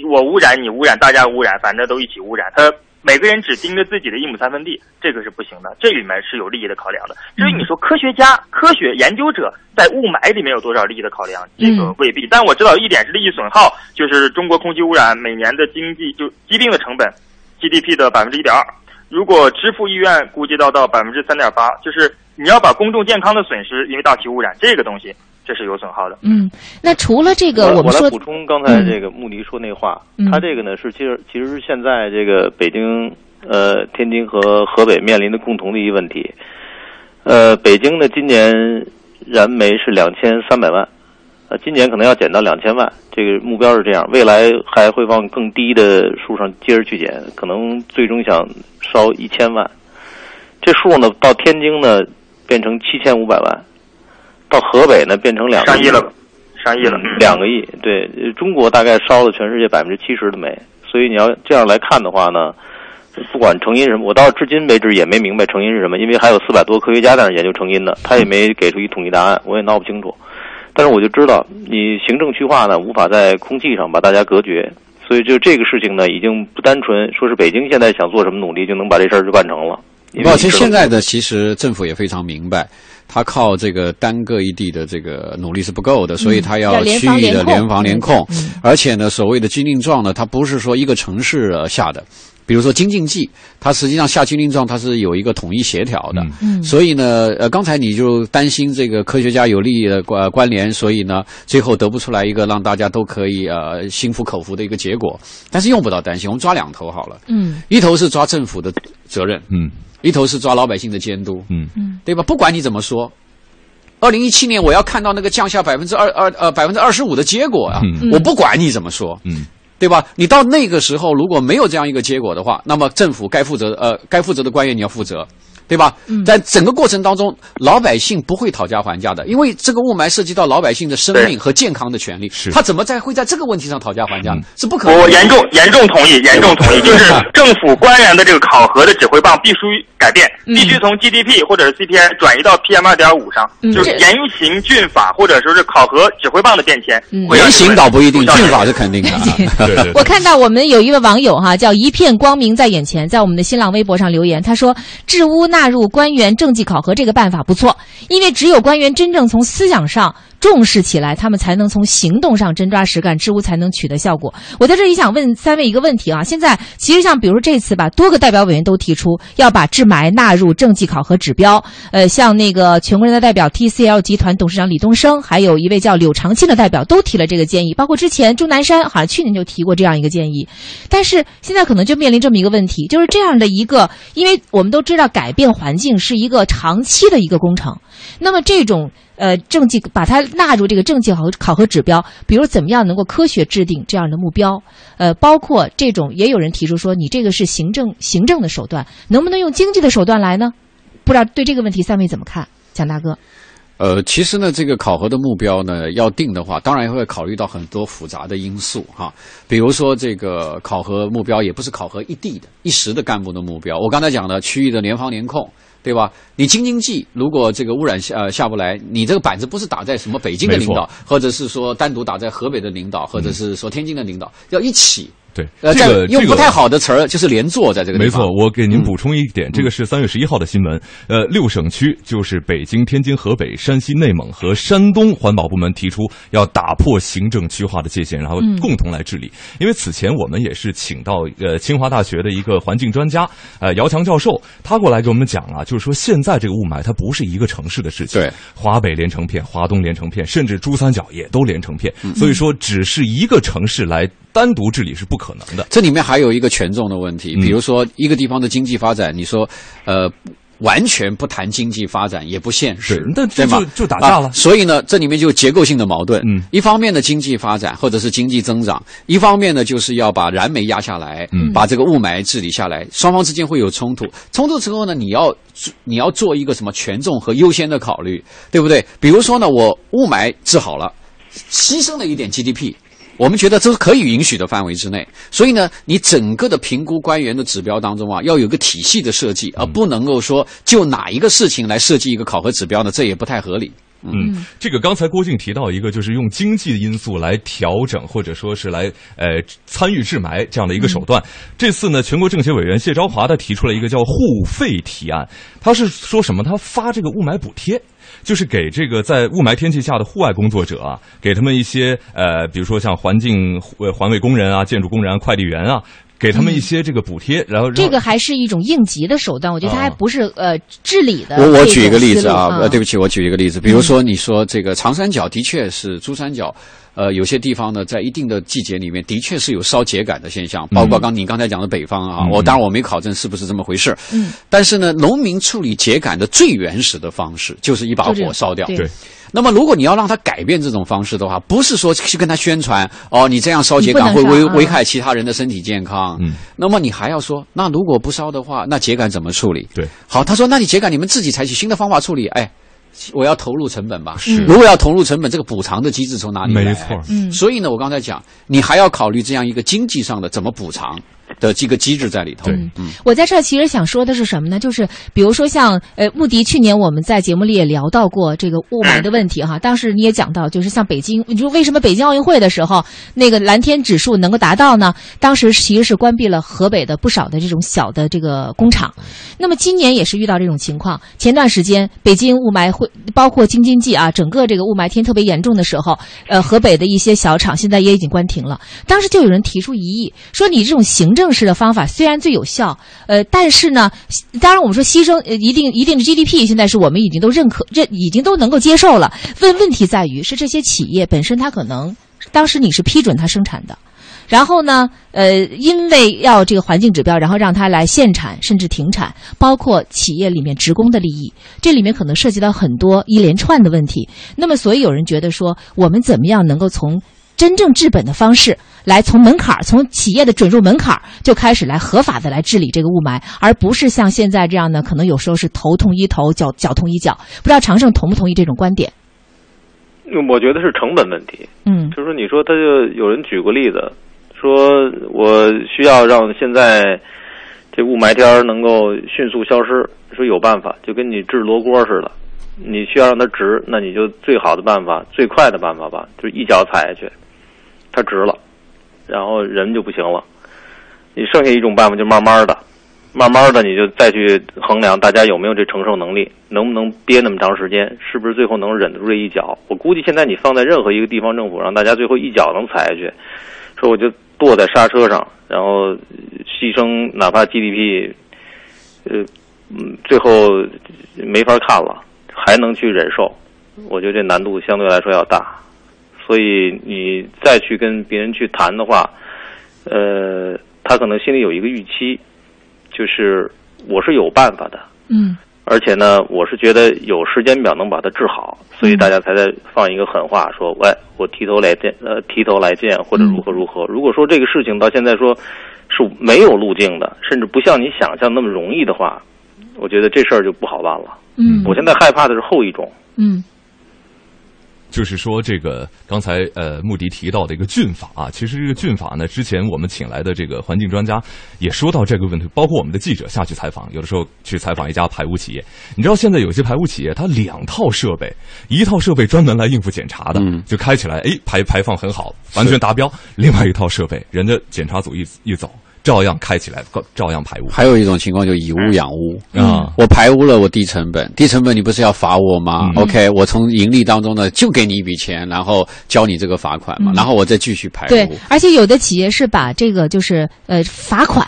我污染你污染，大家污染，反正都一起污染。它。每个人只盯着自己的一亩三分地，这个是不行的。这里面是有利益的考量的。至于你说科学家、科学研究者在雾霾里面有多少利益的考量，这个未必。但我知道一点是利益损耗，就是中国空气污染每年的经济就疾病的成本，GDP 的百分之一点二。如果支付意愿估计到到百分之三点八，就是你要把公众健康的损失，因为大气污染这个东西。这是有损耗的。嗯，那除了这个，我们说补充刚才这个穆迪说那话，他这个呢是其实其实是现在这个北京、呃天津和河北面临的共同的一个问题。呃，北京呢今年燃煤是两千三百万，呃，今年可能要减到两千万，这个目标是这样，未来还会往更低的数上接着去减，可能最终想烧一千万。这数呢到天津呢变成七千五百万。到河北呢，变成两上亿了，上亿了，两个亿。对中国大概烧了全世界百分之七十的煤，所以你要这样来看的话呢，不管成因是什么，我到至今为止也没明白成因是什么，因为还有四百多科学家在那研究成因呢，他也没给出一统一答案，我也闹不清楚。但是我就知道，你行政区划呢，无法在空气上把大家隔绝，所以就这个事情呢，已经不单纯说是北京现在想做什么努力就能把这事儿就办成了。不，其实现在的其实政府也非常明白。他靠这个单个一地的这个努力是不够的，所以他要区域的联防联控，而且呢，所谓的军令状呢，它不是说一个城市下的，比如说京津冀，它实际上下军令状它是有一个统一协调的，所以呢，呃，刚才你就担心这个科学家有利益的关关联，所以呢，最后得不出来一个让大家都可以呃心服口服的一个结果，但是用不到担心，我们抓两头好了，嗯，一头是抓政府的责任，嗯。一头是抓老百姓的监督，嗯嗯，对吧？不管你怎么说，二零一七年我要看到那个降下百分之二二呃百分之二十五的结果啊！我不管你怎么说，嗯，对吧？你到那个时候如果没有这样一个结果的话，那么政府该负责呃该负责的官员你要负责。对吧？在整个过程当中，老百姓不会讨价还价的，因为这个雾霾涉及到老百姓的生命和健康的权利。是，他怎么在会在这个问题上讨价还价？是不可能。我严重严重同意，严重同意，就是 政府官员的这个考核的指挥棒必须改变，必须从 GDP 或者是 CPI 转移到 PM 二点五上，就是严刑峻法或者说是考核指挥棒的变迁。严刑倒不一定，峻法是肯定的。我看到我们有一位网友哈，叫一片光明在眼前，在我们的新浪微博上留言，他说：“治污。”纳入官员政绩考核这个办法不错，因为只有官员真正从思想上。重视起来，他们才能从行动上真抓实干，治污才能取得效果。我在这里想问三位一个问题啊，现在其实像比如这次吧，多个代表委员都提出要把治霾纳入政绩考核指标。呃，像那个全国人大代表 TCL 集团董事长李东生，还有一位叫柳长庆的代表都提了这个建议，包括之前钟南山好像去年就提过这样一个建议。但是现在可能就面临这么一个问题，就是这样的一个，因为我们都知道改变环境是一个长期的一个工程，那么这种。呃，政绩把它纳入这个政绩考考核指标，比如怎么样能够科学制定这样的目标？呃，包括这种也有人提出说，你这个是行政行政的手段，能不能用经济的手段来呢？不知道对这个问题三位怎么看？蒋大哥，呃，其实呢，这个考核的目标呢，要定的话，当然也会考虑到很多复杂的因素哈，比如说这个考核目标也不是考核一地的一时的干部的目标，我刚才讲的区域的联防联控。对吧？你京津冀如果这个污染下呃下不来，你这个板子不是打在什么北京的领导，或者是说单独打在河北的领导，或者是说天津的领导，要一起。对，呃，这个用不太好的词儿就是连坐在这个地方。没错，我给您补充一点，这个是三月十一号的新闻。呃，六省区就是北京、天津、河北、山西、内蒙和山东环保部门提出要打破行政区划的界限，然后共同来治理。因为此前我们也是请到呃清华大学的一个环境专家呃姚强教授，他过来给我们讲啊，就是说现在这个雾霾它不是一个城市的事情，对，华北连成片，华东连成片，甚至珠三角也都连成片，所以说只是一个城市来。单独治理是不可能的。这里面还有一个权重的问题，比如说一个地方的经济发展，你说，呃，完全不谈经济发展也不现实，对吗？就打架了。所以呢，这里面就结构性的矛盾。嗯，一方面的经济发展或者是经济增长，一方面呢就是要把燃煤压下来，把这个雾霾治理下来，双方之间会有冲突。冲突之后呢，你要你要做一个什么权重和优先的考虑，对不对？比如说呢，我雾霾治好了，牺牲了一点 GDP。我们觉得这是可以允许的范围之内，所以呢，你整个的评估官员的指标当中啊，要有个体系的设计，而不能够说就哪一个事情来设计一个考核指标呢？这也不太合理。嗯，这个刚才郭靖提到一个，就是用经济的因素来调整，或者说是来呃参与治霾这样的一个手段。这次呢，全国政协委员谢昭华他提出了一个叫互费提案，他是说什么？他发这个雾霾补贴。就是给这个在雾霾天气下的户外工作者啊，给他们一些呃，比如说像环境环卫工人啊、建筑工人、快递员啊，给他们一些这个补贴，然后这个还是一种应急的手段，我觉得它还不是呃治理的。我我举一个例子啊，呃，对不起，我举一个例子，比如说你说这个长三角的确是珠三角。呃，有些地方呢，在一定的季节里面，的确是有烧秸秆的现象，包括刚你刚才讲的北方啊，我当然我没考证是不是这么回事。嗯，但是呢，农民处理秸秆的最原始的方式就是一把火烧掉。对。那么，如果你要让他改变这种方式的话，不是说去跟他宣传哦，你这样烧秸秆会危危害其他人的身体健康。嗯。那么你还要说，那如果不烧的话，那秸秆怎么处理？对。好，他说，那你秸秆你们自己采取新的方法处理。哎。我要投入成本吧，是。如果要投入成本，这个补偿的机制从哪里来？没错，嗯。所以呢，我刚才讲，你还要考虑这样一个经济上的怎么补偿，的这个机制在里头。嗯，我在这儿其实想说的是什么呢？就是比如说像呃，穆迪去年我们在节目里也聊到过这个雾霾的问题哈。当时你也讲到，就是像北京，你说为什么北京奥运会的时候那个蓝天指数能够达到呢？当时其实是关闭了河北的不少的这种小的这个工厂。那么今年也是遇到这种情况。前段时间北京雾霾会包括京津冀啊，整个这个雾霾天特别严重的时候，呃，河北的一些小厂现在也已经关停了。当时就有人提出疑议，说你这种行政正式的方法虽然最有效，呃，但是呢，当然我们说牺牲呃一定一定的 GDP，现在是我们已经都认可认已经都能够接受了。问问题在于是这些企业本身它可能当时你是批准它生产的，然后呢，呃，因为要这个环境指标，然后让它来限产甚至停产，包括企业里面职工的利益，这里面可能涉及到很多一连串的问题。那么，所以有人觉得说，我们怎么样能够从真正治本的方式？来从门槛儿，从企业的准入门槛儿就开始来合法的来治理这个雾霾，而不是像现在这样的，可能有时候是头痛医头，脚脚痛医脚。不知道常胜同不同意这种观点？我觉得是成本问题。嗯，就是说，你说他就有人举过例子，说我需要让现在这雾霾天能够迅速消失，说有办法，就跟你治罗锅似的，你需要让它直，那你就最好的办法、最快的办法吧，就一脚踩下去，它直了。然后人就不行了，你剩下一种办法就慢慢的，慢慢的你就再去衡量大家有没有这承受能力，能不能憋那么长时间，是不是最后能忍得住这一脚？我估计现在你放在任何一个地方政府，让大家最后一脚能踩下去，说我就跺在刹车上，然后牺牲哪怕 GDP，呃，嗯，最后没法看了，还能去忍受，我觉得这难度相对来说要大。所以你再去跟别人去谈的话，呃，他可能心里有一个预期，就是我是有办法的，嗯，而且呢，我是觉得有时间表能把它治好，所以大家才在放一个狠话，说，喂，我提头来见，呃，提头来见，或者如何如何。如果说这个事情到现在说是没有路径的，甚至不像你想象那么容易的话，我觉得这事儿就不好办了。嗯，我现在害怕的是后一种。嗯。就是说，这个刚才呃，穆迪提到的一个菌法啊，其实这个菌法呢，之前我们请来的这个环境专家也说到这个问题，包括我们的记者下去采访，有的时候去采访一家排污企业，你知道现在有些排污企业，它两套设备，一套设备专门来应付检查的，就开起来，哎，排排放很好，完全达标；另外一套设备，人家检查组一一走。照样开起来，照样排污。还有一种情况就以污养污啊！我排污了，我低成本，低成本你不是要罚我吗？OK，我从盈利当中呢就给你一笔钱，然后交你这个罚款嘛，然后我再继续排污。对，而且有的企业是把这个就是呃罚款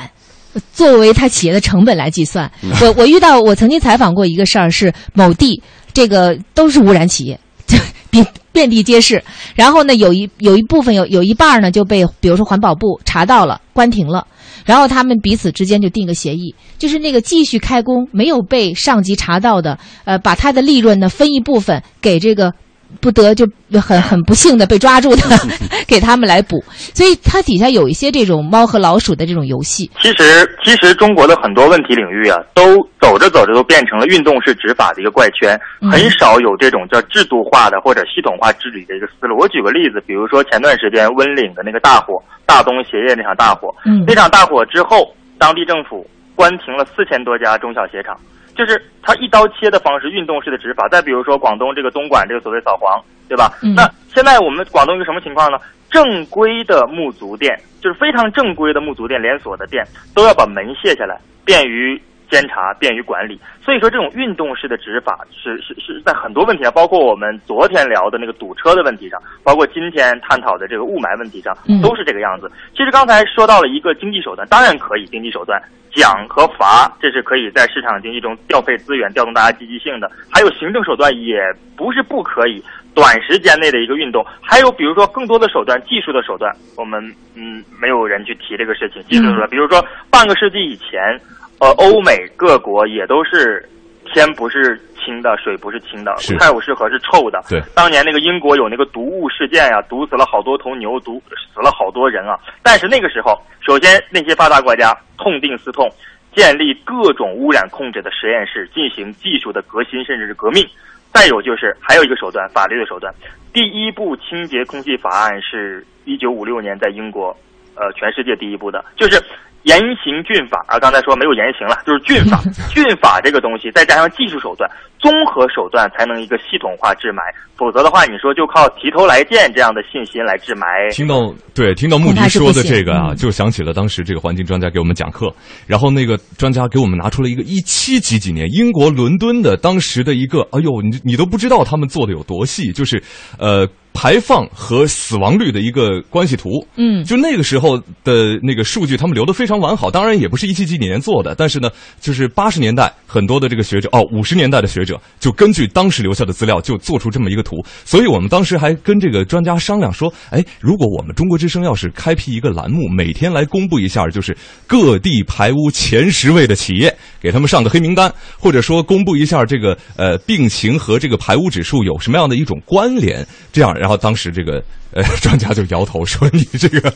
作为他企业的成本来计算。我我遇到我曾经采访过一个事儿，是某地这个都是污染企业，遍遍地皆是。然后呢，有一有一部分有有一半呢就被比如说环保部查到了，关停了。然后他们彼此之间就定个协议，就是那个继续开工没有被上级查到的，呃，把他的利润呢分一部分给这个。不得就很很不幸的被抓住的，给他们来补，所以它底下有一些这种猫和老鼠的这种游戏。其实，其实中国的很多问题领域啊，都走着走着都变成了运动式执法的一个怪圈，很少有这种叫制度化的或者系统化治理的一个思路。我举个例子，比如说前段时间温岭的那个大火，大东鞋业那场大火，那场大火之后，当地政府关停了四千多家中小鞋厂。就是他一刀切的方式，运动式的执法。再比如说广东这个东莞这个所谓扫黄，对吧？那现在我们广东一个什么情况呢？正规的沐足店，就是非常正规的沐足店连锁的店，都要把门卸下来，便于。监察便于管理，所以说这种运动式的执法是是是在很多问题上，包括我们昨天聊的那个堵车的问题上，包括今天探讨的这个雾霾问题上，都是这个样子。其实刚才说到了一个经济手段，当然可以经济手段奖和罚，这是可以在市场经济中调配资源、调动大家积极性的。还有行政手段也不是不可以，短时间内的一个运动，还有比如说更多的手段、技术的手段，我们嗯没有人去提这个事情。技术手段，比如说半个世纪以前。呃，欧美各国也都是天不是清的，水不是清的，泰晤士河是臭的。对，当年那个英国有那个毒物事件呀，毒死了好多头牛，毒死了好多人啊。但是那个时候，首先那些发达国家痛定思痛，建立各种污染控制的实验室，进行技术的革新，甚至是革命。再有就是还有一个手段，法律的手段。第一部清洁空气法案是一九五六年在英国，呃，全世界第一部的，就是。严刑峻法啊，刚才说没有严刑了，就是峻法，峻法这个东西，再加上技术手段，综合手段才能一个系统化治霾，否则的话，你说就靠提头来见这样的信心来治霾。听到对，听到穆迪说的这个啊，就想起了当时这个环境专家给我们讲课，然后那个专家给我们拿出了一个一七几几年英国伦敦的当时的一个，哎呦，你你都不知道他们做的有多细，就是呃。排放和死亡率的一个关系图，嗯，就那个时候的那个数据，他们留的非常完好。当然，也不是一七几年做的，但是呢，就是八十年代很多的这个学者，哦，五十年代的学者，就根据当时留下的资料，就做出这么一个图。所以我们当时还跟这个专家商量说，哎，如果我们中国之声要是开辟一个栏目，每天来公布一下，就是各地排污前十位的企业，给他们上个黑名单，或者说公布一下这个呃病情和这个排污指数有什么样的一种关联，这样。然后当时这个呃 专家就摇头说：“你这个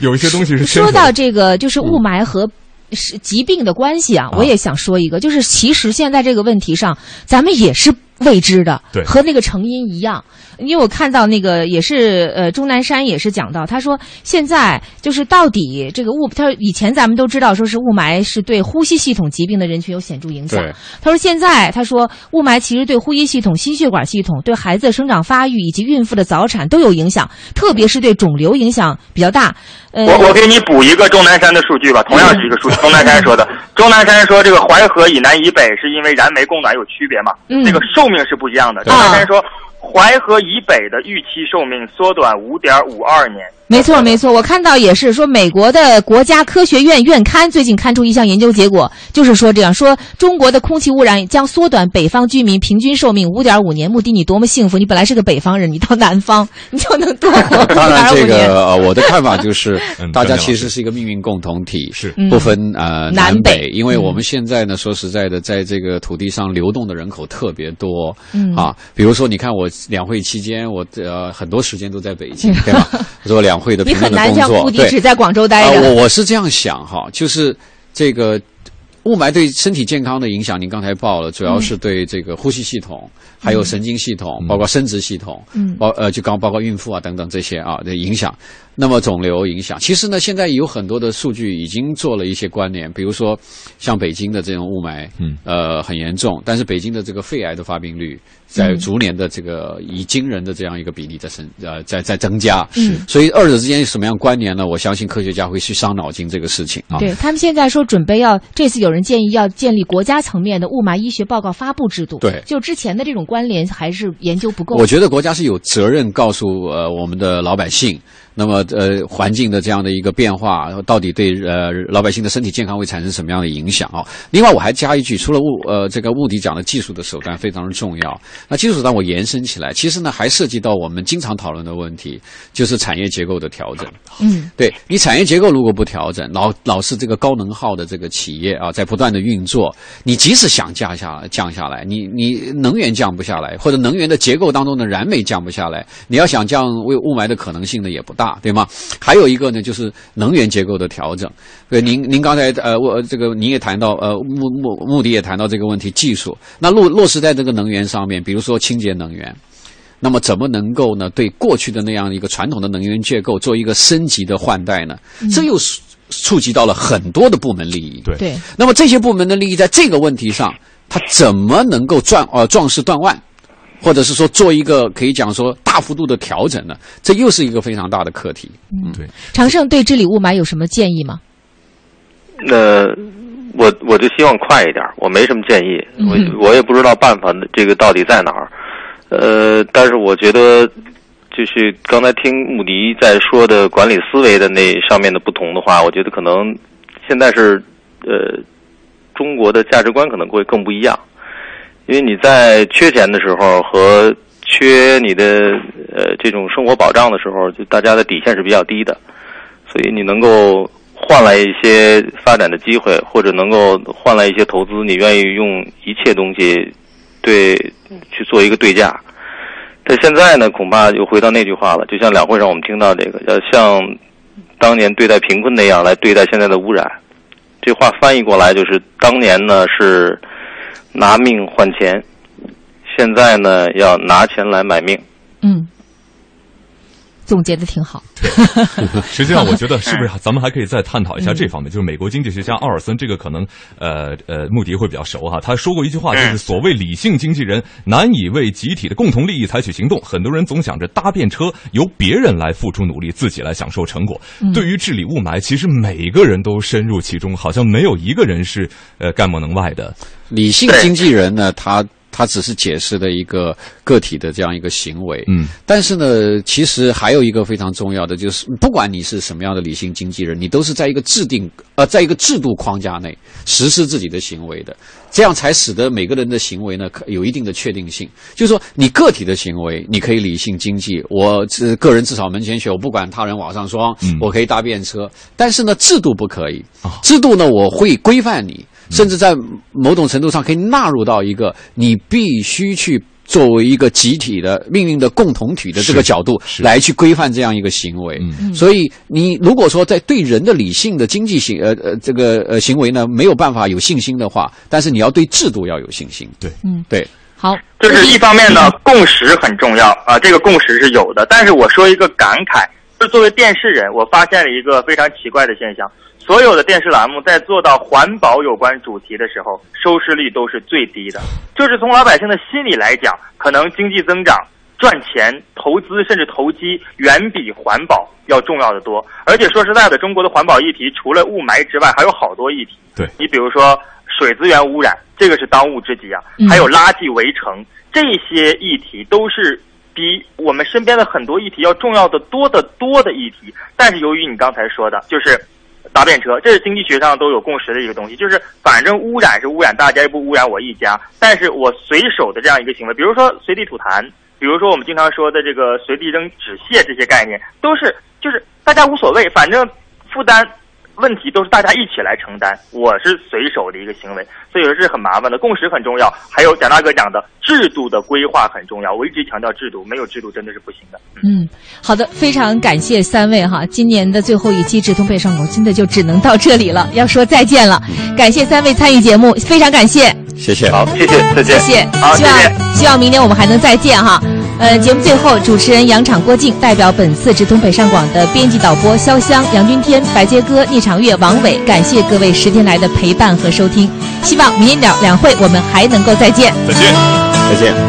有一些东西是说到这个就是雾霾和是疾病的关系啊，我也想说一个，就是其实现在这个问题上，咱们也是未知的，对，和那个成因一样。”因为我看到那个也是呃钟南山也是讲到，他说现在就是到底这个雾，他说以前咱们都知道说是雾霾是对呼吸系统疾病的人群有显著影响。他说现在他说雾霾其实对呼吸系统、心血管系统、对孩子的生长发育以及孕妇的早产都有影响，特别是对肿瘤影响比较大。呃，我我给你补一个钟南山的数据吧，同样是一个数据。钟南山说的，钟南山说这个淮河以南以北是因为燃煤供暖有区别嘛？嗯，这个寿命是不一样的。钟南山说。淮河以北的预期寿命缩短五点五二年。没错，没错，我看到也是说，美国的国家科学院院刊最近刊出一项研究结果，就是说这样说，中国的空气污染将缩短北方居民平均寿命五点五年。目的你多么幸福，你本来是个北方人，你到南方你就能多活当然，这个我的看法就是，大家其实是一个命运共同体，是不分呃南北，因为我们现在呢，说实在的，在这个土地上流动的人口特别多，嗯啊，比如说你看我两会期间，我呃很多时间都在北京，对吧？做两会的。你很难像目的只在广州待着。我我是这样想哈，就是这个雾霾对身体健康的影响，您刚才报了，主要是对这个呼吸系统、还有神经系统，包括生殖系统，嗯，包呃就刚包括孕妇啊等等这些啊的影响。那么肿瘤影响，其实呢，现在有很多的数据已经做了一些关联，比如说像北京的这种雾霾，嗯，呃很严重，但是北京的这个肺癌的发病率。在逐年的这个以惊人的这样一个比例在增呃在在增加，是，所以二者之间有什么样关联呢？我相信科学家会去伤脑筋这个事情啊。对他们现在说准备要这次有人建议要建立国家层面的雾霾医学报告发布制度，对，就之前的这种关联还是研究不够。我觉得国家是有责任告诉呃我们的老百姓。那么，呃，环境的这样的一个变化，到底对呃老百姓的身体健康会产生什么样的影响啊？另外，我还加一句，除了物呃这个物理讲的技术的手段非常的重要，那技术上我延伸起来，其实呢还涉及到我们经常讨论的问题，就是产业结构的调整。嗯，对你产业结构如果不调整，老老是这个高能耗的这个企业啊，在不断的运作，你即使想降下降下来，你你能源降不下来，或者能源的结构当中的燃煤降不下来，你要想降为雾霾的可能性呢也不大。大对吗？还有一个呢，就是能源结构的调整。对，您您刚才呃，我这个您也谈到呃，目目目的也谈到这个问题，技术那落落实在这个能源上面，比如说清洁能源，那么怎么能够呢？对过去的那样一个传统的能源结构做一个升级的换代呢？这又触及到了很多的部门利益。对对。那么这些部门的利益在这个问题上，它怎么能够壮呃壮士断腕？或者是说做一个可以讲说大幅度的调整呢？这又是一个非常大的课题。嗯，对。长盛对治理雾霾有什么建议吗？那我我就希望快一点，我没什么建议，我我也不知道办法这个到底在哪儿。呃，但是我觉得就是刚才听穆迪在说的管理思维的那上面的不同的话，我觉得可能现在是呃中国的价值观可能会更不一样。因为你在缺钱的时候和缺你的呃这种生活保障的时候，就大家的底线是比较低的，所以你能够换来一些发展的机会，或者能够换来一些投资，你愿意用一切东西对去做一个对价。但现在呢，恐怕又回到那句话了，就像两会上我们听到这个，要像当年对待贫困那样来对待现在的污染。这话翻译过来就是当年呢是。拿命换钱，现在呢要拿钱来买命。嗯，总结的挺好。实际上，我觉得是不是 咱们还可以再探讨一下这方面？就是美国经济学家奥尔森，这个可能呃呃，穆迪会比较熟哈。他说过一句话，就是所谓理性经纪人难以为集体的共同利益采取行动。很多人总想着搭便车，由别人来付出努力，自己来享受成果。对于治理雾霾，其实每个人都深入其中，好像没有一个人是呃干莫能外的。理性经纪人呢，他。它只是解释的一个个体的这样一个行为，嗯，但是呢，其实还有一个非常重要的，就是不管你是什么样的理性经纪人，你都是在一个制定呃，在一个制度框架内实施自己的行为的，这样才使得每个人的行为呢有一定的确定性。就是说，你个体的行为你可以理性经济，我是个人自扫门前雪，我不管他人瓦上霜，我可以搭便车，但是呢，制度不可以，制度呢，我会规范你。甚至在某种程度上可以纳入到一个你必须去作为一个集体的命运的共同体的这个角度来去规范这样一个行为。所以你如果说在对人的理性的经济行呃呃这个呃行为呢没有办法有信心的话，但是你要对制度要有信心。对，嗯，对，好，就是一方面呢，共识很重要啊，这个共识是有的。但是我说一个感慨，就作为电视人，我发现了一个非常奇怪的现象。所有的电视栏目在做到环保有关主题的时候，收视率都是最低的。就是从老百姓的心理来讲，可能经济增长、赚钱、投资甚至投机远比环保要重要的多。而且说实在的，中国的环保议题除了雾霾之外，还有好多议题。对你比如说水资源污染，这个是当务之急啊。还有垃圾围城，这些议题都是比我们身边的很多议题要重要的多得多的议题。但是由于你刚才说的，就是。搭便车，这是经济学上都有共识的一个东西，就是反正污染是污染大家，又不污染我一家。但是我随手的这样一个行为，比如说随地吐痰，比如说我们经常说的这个随地扔纸屑，这些概念都是就是大家无所谓，反正负担。问题都是大家一起来承担，我是随手的一个行为，所以说是很麻烦的。共识很重要，还有蒋大哥讲的制度的规划很重要。我一直强调制度，没有制度真的是不行的。嗯，好的，非常感谢三位哈，今年的最后一期《直通北上广》真的就只能到这里了，要说再见了。感谢三位参与节目，非常感谢。谢谢，好，谢谢，再见。谢谢，好，希望希望明年我们还能再见哈。呃，节目最后，主持人杨场郭靖代表本次直通北上广的编辑导播潇湘、杨君天、白杰哥、聂长月、王伟，感谢各位十天来的陪伴和收听。希望明年两两会我们还能够再见。再见，再见。